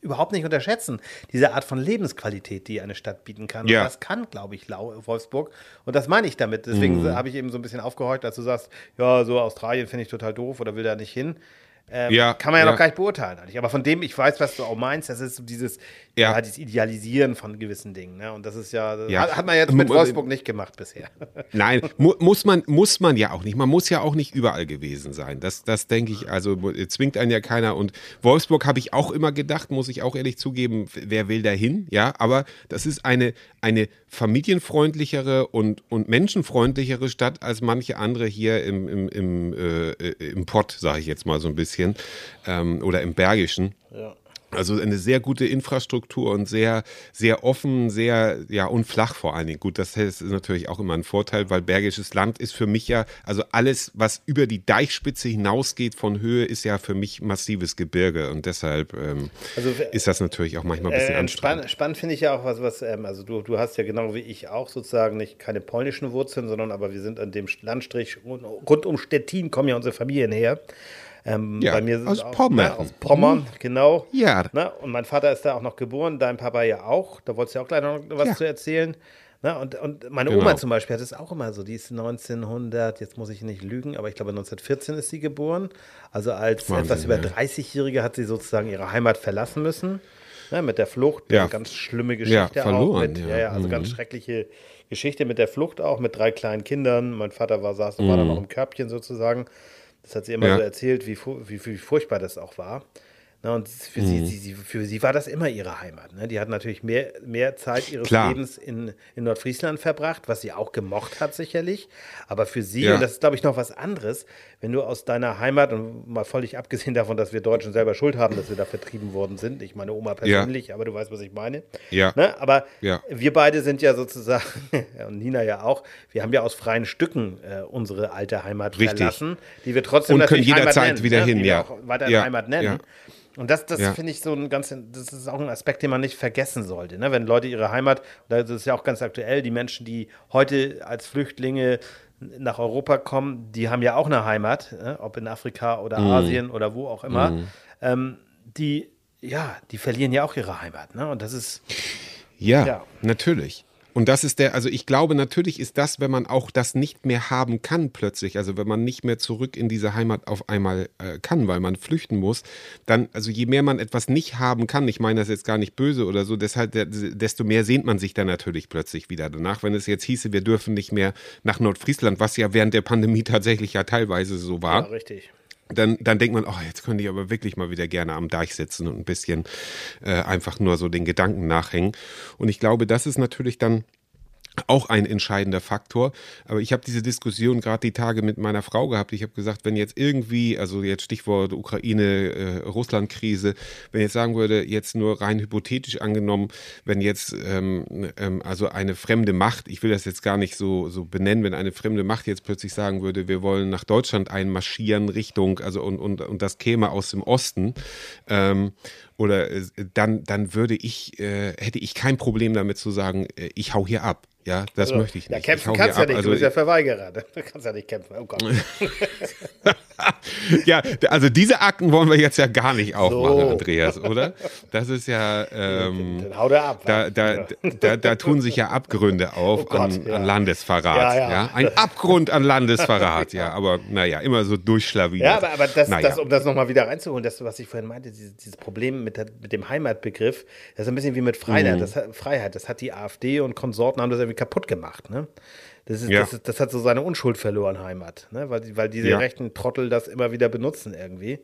D: überhaupt nicht unterschätzen, diese Art von Lebensqualität, die eine Stadt bieten kann. Ja. Und das kann, glaube ich, Wolfsburg. Und das meine ich damit. Deswegen mhm. habe ich eben so ein bisschen aufgehorcht, als du sagst, ja, so Australien finde ich total doof oder will da nicht hin. Ähm, ja, kann man ja, ja, noch gar nicht beurteilen eigentlich. Aber von dem, ich weiß, was du auch meinst, das ist so dieses, ja. ja dieses Idealisieren von gewissen Dingen. Ne? Und das ist ja, das hat, hat, man jetzt mit Wolfsburg nicht gemacht bisher.
C: Nein, mu muss, man, muss man ja auch nicht. Man muss ja auch nicht überall gewesen sein. Das, das denke ich, also zwingt einen ja keiner. Und Wolfsburg habe ich auch immer gedacht, muss ich auch ehrlich zugeben, wer will da hin? Ja, aber das ist eine, eine familienfreundlichere und, und menschenfreundlichere Stadt als manche andere hier im, im, im, äh, im Pott, sage ich jetzt mal so ein bisschen, ähm, oder im Bergischen. Ja. Also eine sehr gute Infrastruktur und sehr, sehr offen, sehr, ja, und flach vor allen Dingen. Gut, das ist natürlich auch immer ein Vorteil, weil Bergisches Land ist für mich ja, also alles, was über die Deichspitze hinausgeht von Höhe, ist ja für mich massives Gebirge und deshalb ähm, also, ist das natürlich auch manchmal ein bisschen äh, anstrengend.
D: Spannend, spannend finde ich ja auch, was, was ähm, also du, du hast ja genau wie ich auch sozusagen nicht keine polnischen Wurzeln, sondern aber wir sind an dem Landstrich rund um Stettin kommen ja unsere Familien her. Ähm, ja, bei mir
C: aus auch, Pommern.
D: Ne, aus Pommern,
C: mhm.
D: genau.
C: Ja.
D: Ne, und mein Vater ist da auch noch geboren, dein Papa ja auch. Da wolltest du ja auch gleich noch was ja. zu erzählen. Ne, und, und meine genau. Oma zum Beispiel hat es auch immer so. Die ist 1900, jetzt muss ich nicht lügen, aber ich glaube 1914 ist sie geboren. Also als Wahnsinn, etwas über ja. 30-Jährige hat sie sozusagen ihre Heimat verlassen müssen. Ne, mit der Flucht. Ja. Eine ganz schlimme Geschichte ja,
C: verloren,
D: auch. Mit, ja. ja, also mhm. ganz schreckliche Geschichte mit der Flucht auch, mit drei kleinen Kindern. Mein Vater war, saß, mhm. war dann noch im Körbchen sozusagen. Das hat sie immer ja. so erzählt, wie, wie, wie, furchtbar das auch war. Ne, und für, sie, sie, sie, für sie war das immer ihre Heimat. Ne? Die hat natürlich mehr, mehr Zeit ihres
C: Klar.
D: Lebens in, in Nordfriesland verbracht, was sie auch gemocht hat, sicherlich. Aber für sie,
C: Ja.
D: und das ist, glaube ich, noch was anderes, wenn du aus deiner Heimat, und mal völlig abgesehen davon, dass wir Deutschen selber Schuld haben, dass wir da vertrieben worden sind, ich meine Oma persönlich, aber du weißt, was ich meine.
C: Ja.
D: Ne? Aber
C: Ja.
D: wir beide sind ja sozusagen, und Nina ja auch, wir haben ja aus freien Stücken äh, unsere alte Heimat
C: Richtig.
D: verlassen, die wir trotzdem
C: Und können jederzeit
D: nennen,
C: wieder
D: ne?
C: hin, ja. Ja.
D: Heimat nennen. Und das, das
C: Ja.
D: finde ich so ein ganz, das ist auch ein Aspekt, den man nicht vergessen sollte. Ne? Wenn Leute ihre Heimat, das ist ja auch ganz aktuell, die Menschen, die heute als Flüchtlinge nach Europa kommen, die haben ja auch eine Heimat, ne? ob in Afrika oder
C: Mhm.
D: Asien oder wo auch immer. Ähm, die, ja, die verlieren ja auch ihre Heimat. Ne? Und das ist,
C: Ja,
D: Ja.
C: natürlich. Und das ist der, also ich glaube, natürlich ist das, wenn man auch das nicht mehr haben kann plötzlich, also wenn man nicht mehr zurück in diese Heimat auf einmal äh, kann, weil man flüchten muss, dann, also je mehr man etwas nicht haben kann, ich meine das jetzt gar nicht böse oder so, deshalb, desto mehr sehnt man sich dann natürlich plötzlich wieder danach. Wenn es jetzt hieße, wir dürfen nicht mehr nach Nordfriesland, was ja während der Pandemie tatsächlich ja teilweise so
D: ja,
C: war,
D: richtig.
C: Dann, dann denkt man, oh, jetzt könnte ich aber wirklich mal wieder gerne am Deich sitzen und ein bisschen äh, einfach nur so den Gedanken nachhängen. Und ich glaube, das ist natürlich dann auch ein entscheidender Faktor. Aber ich habe diese Diskussion gerade die Tage mit meiner Frau gehabt. Ich habe gesagt, wenn jetzt irgendwie, also jetzt Stichwort Ukraine-Russland-Krise, wenn ich jetzt sagen würde, jetzt nur rein hypothetisch angenommen, wenn jetzt ähm, ähm, also eine fremde Macht, ich will das jetzt gar nicht so, so benennen, wenn eine fremde Macht jetzt plötzlich sagen würde, wir wollen nach Deutschland einmarschieren Richtung, also und, und, und das käme aus dem Osten, ähm, oder äh, dann, dann würde ich, äh, hätte ich kein Problem damit zu sagen, äh, ich hau hier ab. Ja, das möchte ich nicht.
D: Ja, kämpfen kannst ja
C: hier
D: nicht,
C: ab.
D: du bist ja
C: Also,
D: Verweigerer. Du kannst ja nicht kämpfen. Oh Gott.
C: ja, also diese Akten wollen wir jetzt ja gar nicht aufmachen,
D: So.
C: Andreas, oder? Das ist ja, ähm,
D: Dann hau der ab.
C: da, da,
D: Ja.
C: da, da tun sich ja Abgründe auf
D: Oh Gott,
C: an,
D: ja.
C: an Landesverrat.
D: Ja,
C: Ja,
D: ja.
C: Ein Abgrund an Landesverrat, ja. Aber naja, immer so durchschlawiniert.
D: Ja, aber, aber das,
C: Naja.
D: das, um das nochmal wieder reinzuholen, das, was ich vorhin meinte, dieses, dieses Problem mit, der, mit dem Heimatbegriff, das ist ein bisschen wie mit Freiheit.
C: Mhm.
D: Das, hat- Freiheit. das hat die AfD und Konsorten haben das irgendwie kaputt gemacht. Ne? Das, ist,
C: Ja.
D: das, ist, das hat so seine Unschuld verloren, Heimat. Ne? Weil, die- weil diese
C: Ja.
D: rechten Trottel das immer wieder benutzen irgendwie.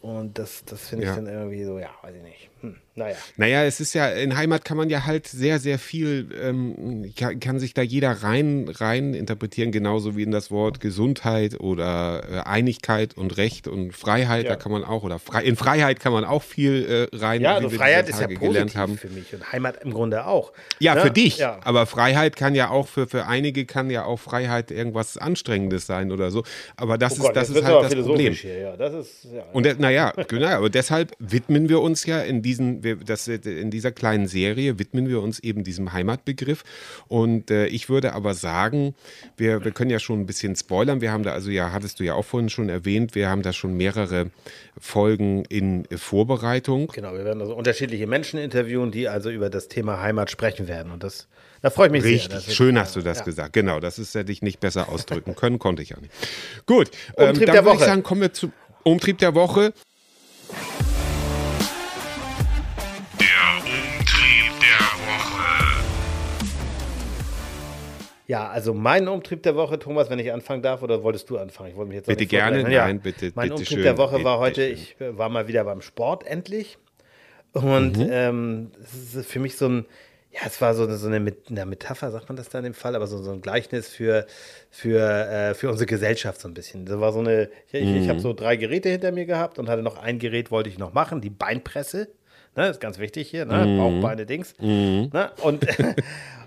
D: Und das, das finde ich
C: Ja.
D: dann irgendwie so, ja, weiß ich nicht. Hm, naja.
C: Naja, es ist ja, in Heimat kann man ja halt sehr, sehr viel, ähm, kann, kann sich da jeder rein, rein interpretieren, genauso wie in das Wort Gesundheit oder äh, Einigkeit und Recht und Freiheit,
D: Ja.
C: da kann man auch, oder frei, in Freiheit kann man auch viel äh, rein,
D: Ja, also Freiheit ist ja positiv für mich und Heimat im Grunde auch.
C: Ja,
D: Ne?
C: für dich.
D: Ja.
C: Aber Freiheit kann ja auch für, für einige kann ja auch Freiheit irgendwas Anstrengendes sein oder so. Aber das
D: Oh
C: ist,
D: Gott,
C: das ist halt das Problem.
D: Hier. Ja, das ist, ja,
C: Und naja, genau, aber deshalb widmen wir uns ja in diesen, wir, das, in dieser kleinen Serie widmen wir uns eben diesem Heimatbegriff. Und äh, ich würde aber sagen, wir, wir können ja schon ein bisschen spoilern. Wir haben da, also ja, hattest du ja auch vorhin schon erwähnt, wir haben da schon mehrere Folgen in Vorbereitung.
D: Genau, wir werden also unterschiedliche Menschen interviewen, die also über das Thema Heimat sprechen werden. Und das, da freue ich mich sehr.
C: Richtig,
D: ist-
C: schön hast du das
D: ja.
C: gesagt. Genau, das ist, hätte ich nicht besser ausdrücken können, konnte ich ja nicht. Gut, ähm, dann
D: der
C: würde ich sagen, kommen wir zum Umtrieb der Woche.
D: Ja, also mein Umtrieb der Woche, Thomas, wenn ich anfangen darf, oder wolltest du anfangen? Ich wollte mich jetzt
C: Bitte gerne.
D: Ja.
C: Nein, bitte,
D: Mein
C: bitte
D: Umtrieb
C: schön.
D: der Woche war heute, ich äh, war mal wieder beim Sport endlich. Und
C: Mhm.
D: ähm, es ist für mich so ein, ja, es war so eine, so eine, Met- eine Metapher, sagt man das da in dem Fall, aber so, so ein Gleichnis für, für, äh, für unsere Gesellschaft so ein bisschen. Das war so eine, ich, ich, ich habe so drei Geräte hinter mir gehabt und hatte noch ein Gerät, wollte ich noch machen, die Beinpresse. Ne, ist ganz wichtig hier, ne? Bauch, Beine, Dings. Ne? Und,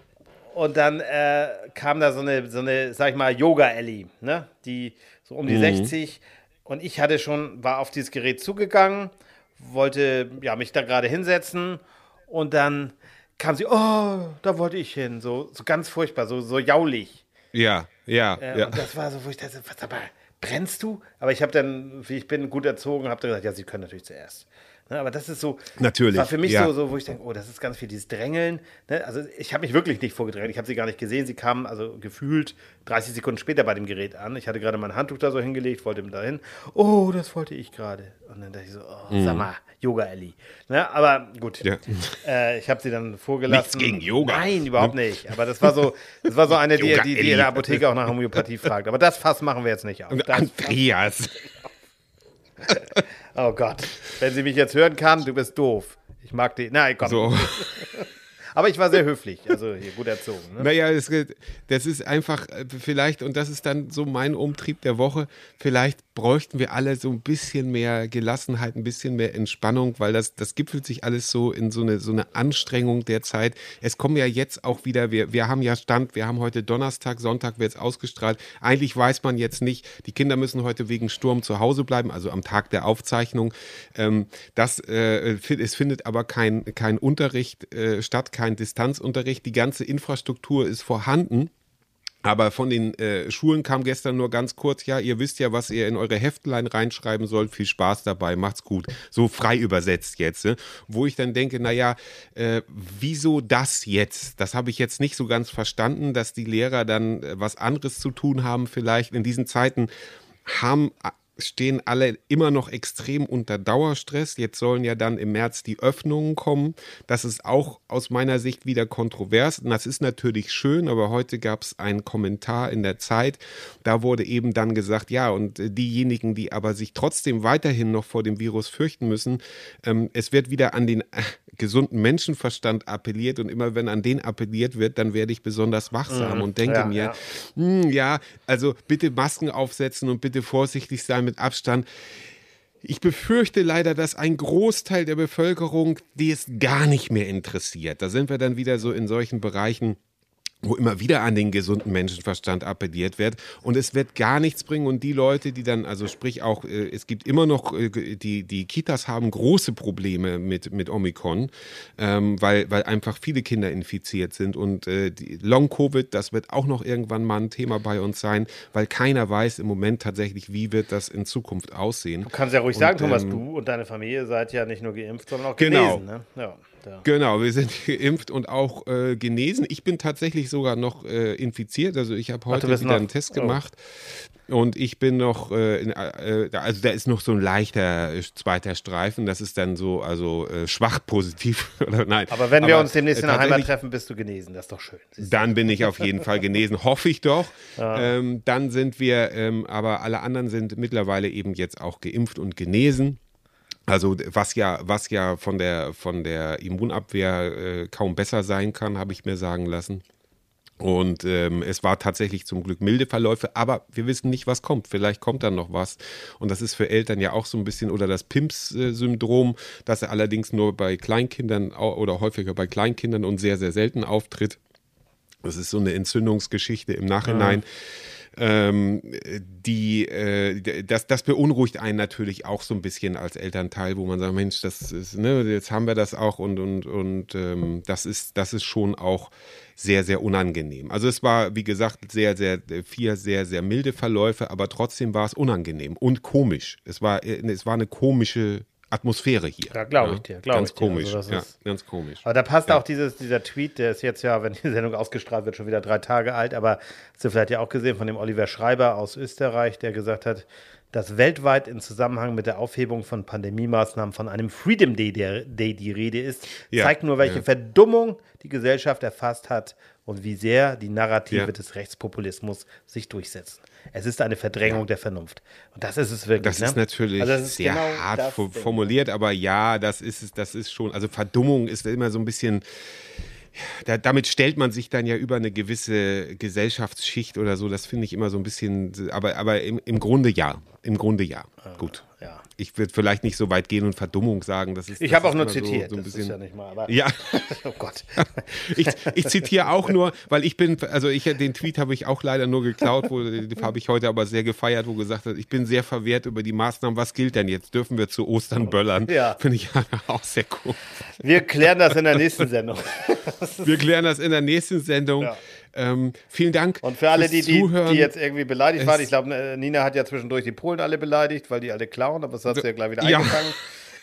D: und dann äh, kam da so eine, so eine, sag ich mal, Yoga-Ellie, ne? die so um die 60. Und ich hatte schon, war auf dieses Gerät zugegangen, wollte ja, mich da gerade hinsetzen und dann kam sie, oh, da wollte ich hin, so, so ganz furchtbar, so, so jaulig.
C: Ja, ja,
D: Äh,
C: ja.
D: Und das war so, wo ich dachte, was aber, brennst du? Aber ich habe dann, wie ich bin, gut erzogen, habe dann gesagt, ja, sie können natürlich zuerst. Ne, aber das ist so,
C: Natürlich,
D: war für mich
C: ja.
D: so, so, wo ich denke, oh, das ist ganz viel dieses Drängeln. Ne? Also ich habe mich wirklich nicht vorgedrängt, ich habe sie gar nicht gesehen. Sie kamen also gefühlt 30 Sekunden später bei dem Gerät an. Ich hatte gerade mein Handtuch da so hingelegt, wollte mit dahin. Oh, das wollte ich gerade. Und dann dachte ich so, oh, sag mal, Yoga Ellie. Ne? Aber gut,
C: Mhm. Ja.
D: äh, ich habe sie dann vorgelassen.
C: Nichts gegen Yoga.
D: Nein, überhaupt nicht. Aber das war so, das war so eine, die, die, die in der Apotheke auch nach Homöopathie fragt. Aber das Fass machen wir jetzt nicht auf. Das,
C: Andreas.
D: oh Gott. Wenn sie mich jetzt hören kann, du bist doof. Ich mag die. Nein, komm.
C: So.
D: Aber ich war sehr höflich, also hier gut erzogen. Ne?
C: Naja, das, das ist einfach äh, vielleicht, und das ist dann so mein Umtrieb der Woche, vielleicht bräuchten wir alle so ein bisschen mehr Gelassenheit, ein bisschen mehr Entspannung, weil das, das gipfelt sich alles so in so eine, so eine Anstrengung der Zeit. Es kommen ja jetzt auch wieder, wir, wir haben ja Stand, wir haben heute Donnerstag, Sonntag wird es ausgestrahlt. Eigentlich weiß man jetzt nicht, die Kinder müssen heute wegen Sturm zu Hause bleiben, also am Tag der Aufzeichnung. Ähm, das, äh, es findet aber kein, kein Unterricht äh, statt, kein Distanzunterricht. Die ganze Infrastruktur ist vorhanden. Aber von den äh, Schulen kam gestern nur ganz kurz, ja, ihr wisst ja, was ihr in eure Heftlein reinschreiben sollt. Viel Spaß dabei, macht's gut. So frei übersetzt jetzt. Ne? Wo ich dann denke, naja, äh, wieso das jetzt? Das habe ich jetzt nicht so ganz verstanden, dass die Lehrer dann äh, was anderes zu tun haben vielleicht. In diesen Zeiten haben stehen alle immer noch extrem unter Dauerstress. Jetzt sollen ja dann im März die Öffnungen kommen. Das ist auch aus meiner Sicht wieder kontrovers. Und das ist natürlich schön, aber heute gab es einen Kommentar in der Zeit. Da wurde eben dann gesagt, ja, und diejenigen, die aber sich trotzdem weiterhin noch vor dem Virus fürchten müssen, ähm, es wird wieder an den äh, gesunden Menschenverstand appelliert und immer wenn an den appelliert wird, dann werde ich besonders wachsam
D: Mhm.
C: und denke
D: Ja,
C: mir,
D: ja.
C: hm, ja, also bitte Masken aufsetzen und bitte vorsichtig sein mit Abstand. Ich befürchte leider, dass ein Großteil der Bevölkerung, die es gar nicht mehr interessiert, da sind wir dann wieder so in solchen Bereichen, wo immer wieder an den gesunden Menschenverstand appelliert wird und es wird gar nichts bringen und die Leute, die dann, also sprich auch, äh, es gibt immer noch, äh, die, die Kitas haben große Probleme mit, mit Omikron, ähm, weil, weil einfach viele Kinder infiziert sind und äh, die Long-Covid, das wird auch noch irgendwann mal ein Thema bei uns sein, weil keiner weiß im Moment tatsächlich, wie wird das in Zukunft aussehen.
D: Du kannst ja ruhig
C: Und,
D: sagen, Thomas,
C: ähm,
D: du und deine Familie seid ja nicht nur geimpft, sondern auch
C: Genau.
D: genesen. Ne? Ja, ja.
C: Genau, wir sind geimpft und auch äh, genesen. Ich bin tatsächlich sogar noch äh, infiziert. Also ich habe heute
D: bist
C: wieder
D: noch-
C: einen Test
D: oh.
C: gemacht. Und ich bin noch, äh, in, äh, da- also da ist noch so ein leichter äh, zweiter Streifen. Das ist dann so, also äh, schwach positiv. Oder nein.
D: Aber wenn wir uns demnächst in der Heimat treffen, bist du genesen. Das ist doch schön. Siehst du?
C: dann bin ich auf jeden Fall genesen, hoffe ich doch. Ähm, dann sind wir, ähm, aber alle anderen sind mittlerweile eben jetzt auch geimpft und genesen. Also was ja, was ja von der von der Immunabwehr äh, kaum besser sein kann, habe ich mir sagen lassen. Und ähm, es war tatsächlich zum Glück milde Verläufe, aber wir wissen nicht, was kommt. Vielleicht kommt dann noch was. Und das ist für Eltern ja auch so ein bisschen, oder das PIMS-Syndrom, das allerdings nur bei Kleinkindern oder häufiger bei Kleinkindern und sehr, sehr selten auftritt. Das ist so eine Entzündungsgeschichte im Nachhinein. Ähm, die, äh, das, das beunruhigt einen natürlich auch so ein bisschen als Elternteil, wo man sagt, Mensch, das ist, ne, jetzt haben wir das auch und, und, und ähm, das ist, das ist schon auch sehr, sehr unangenehm. Also es war, wie gesagt, sehr, sehr, vier sehr, sehr milde Verläufe, aber trotzdem war es unangenehm und komisch. Es war, äh, es war eine komische Atmosphäre hier.
D: Ja, glaub ich dir, glaub
C: ganz
D: ich dir.
C: komisch.
D: Also das
C: ja, ganz komisch.
D: Aber da passt auch dieses, dieser Tweet, der ist jetzt ja, wenn die Sendung ausgestrahlt wird, schon wieder drei Tage alt, aber hast du vielleicht ja auch gesehen von dem Oliver Schreiber aus Österreich, der gesagt hat, dass weltweit im Zusammenhang mit der Aufhebung von Pandemiemaßnahmen von einem Freedom Day, der, Day die Rede ist,
C: Ja,
D: zeigt nur, welche
C: ja.
D: Verdummung die Gesellschaft erfasst hat und wie sehr die Narrative
C: Ja.
D: des Rechtspopulismus sich durchsetzen. Es ist eine Verdrängung der Vernunft. Und das ist es wirklich.
C: Das
D: ne?
C: ist natürlich
D: Also das ist
C: sehr
D: genau
C: hart formuliert, aber ja, das ist es, das ist schon, also Verdummung ist immer so ein bisschen, da, damit stellt man sich dann ja über eine gewisse Gesellschaftsschicht oder so, das finde ich immer so ein bisschen, aber, aber im, im Grunde ja, im Grunde ja, gut.
D: ja.
C: Ich würde vielleicht nicht so weit gehen und Verdummung sagen, das ist
D: Ich habe auch nur
C: immer so-
D: zitiert.
C: so ein
D: das
C: bisschen,
D: ist ja nicht mal. Aber
C: ja.
D: Oh Gott.
C: Ich, ich zitiere auch nur, weil ich bin, also ich den Tweet habe ich auch leider nur geklaut, wo den habe ich heute aber sehr gefeiert, wo gesagt hat, ich bin sehr verwehrt über die Maßnahmen. Was gilt denn jetzt? Dürfen wir zu Ostern böllern?
D: Ja.
C: Finde ich auch sehr cool.
D: Wir klären das in der nächsten Sendung.
C: Wir klären das in der nächsten Sendung.
D: Ja.
C: Ähm, vielen Dank.
D: Und für alle, die, die, die jetzt irgendwie beleidigt
C: Es-
D: waren, ich glaube, äh, Nina hat ja zwischendurch die Polen alle beleidigt, weil die alle klauen, aber das hat sie ja gleich wieder
C: Ja.
D: eingefangen.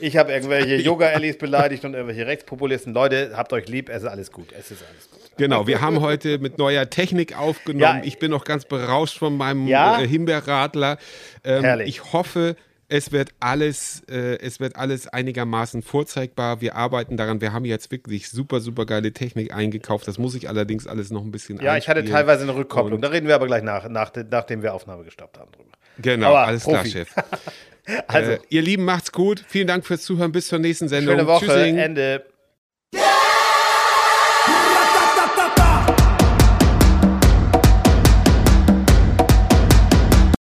D: Ich habe irgendwelche Yoga-Ellis beleidigt und irgendwelche Rechtspopulisten. Leute, habt euch lieb, es ist alles gut. Es ist alles gut.
C: Genau, wir haben heute mit neuer Technik aufgenommen.
D: Ja.
C: ich bin noch ganz berauscht von meinem
D: Ja.
C: äh, Himbeerradler. Ähm,
D: Herrlich.
C: ich hoffe, es wird alles, äh, es wird alles einigermaßen vorzeigbar. Wir arbeiten daran. Wir haben jetzt wirklich super, super geile Technik eingekauft. Das muss ich allerdings alles noch ein bisschen
D: Ja, ich hatte teilweise eine Rückkopplung.
C: Und-
D: Da reden wir aber gleich nach, nach, nachdem wir Aufnahme gestoppt haben drüber.
C: Genau,
D: Aber
C: alles klar,
D: Profi.
C: Chef.
D: Also,
C: Äh, ihr Lieben, macht's gut. Vielen Dank fürs Zuhören. Bis zur nächsten Sendung.
D: schöne Woche,
C: Tschüssing.
D: Ende.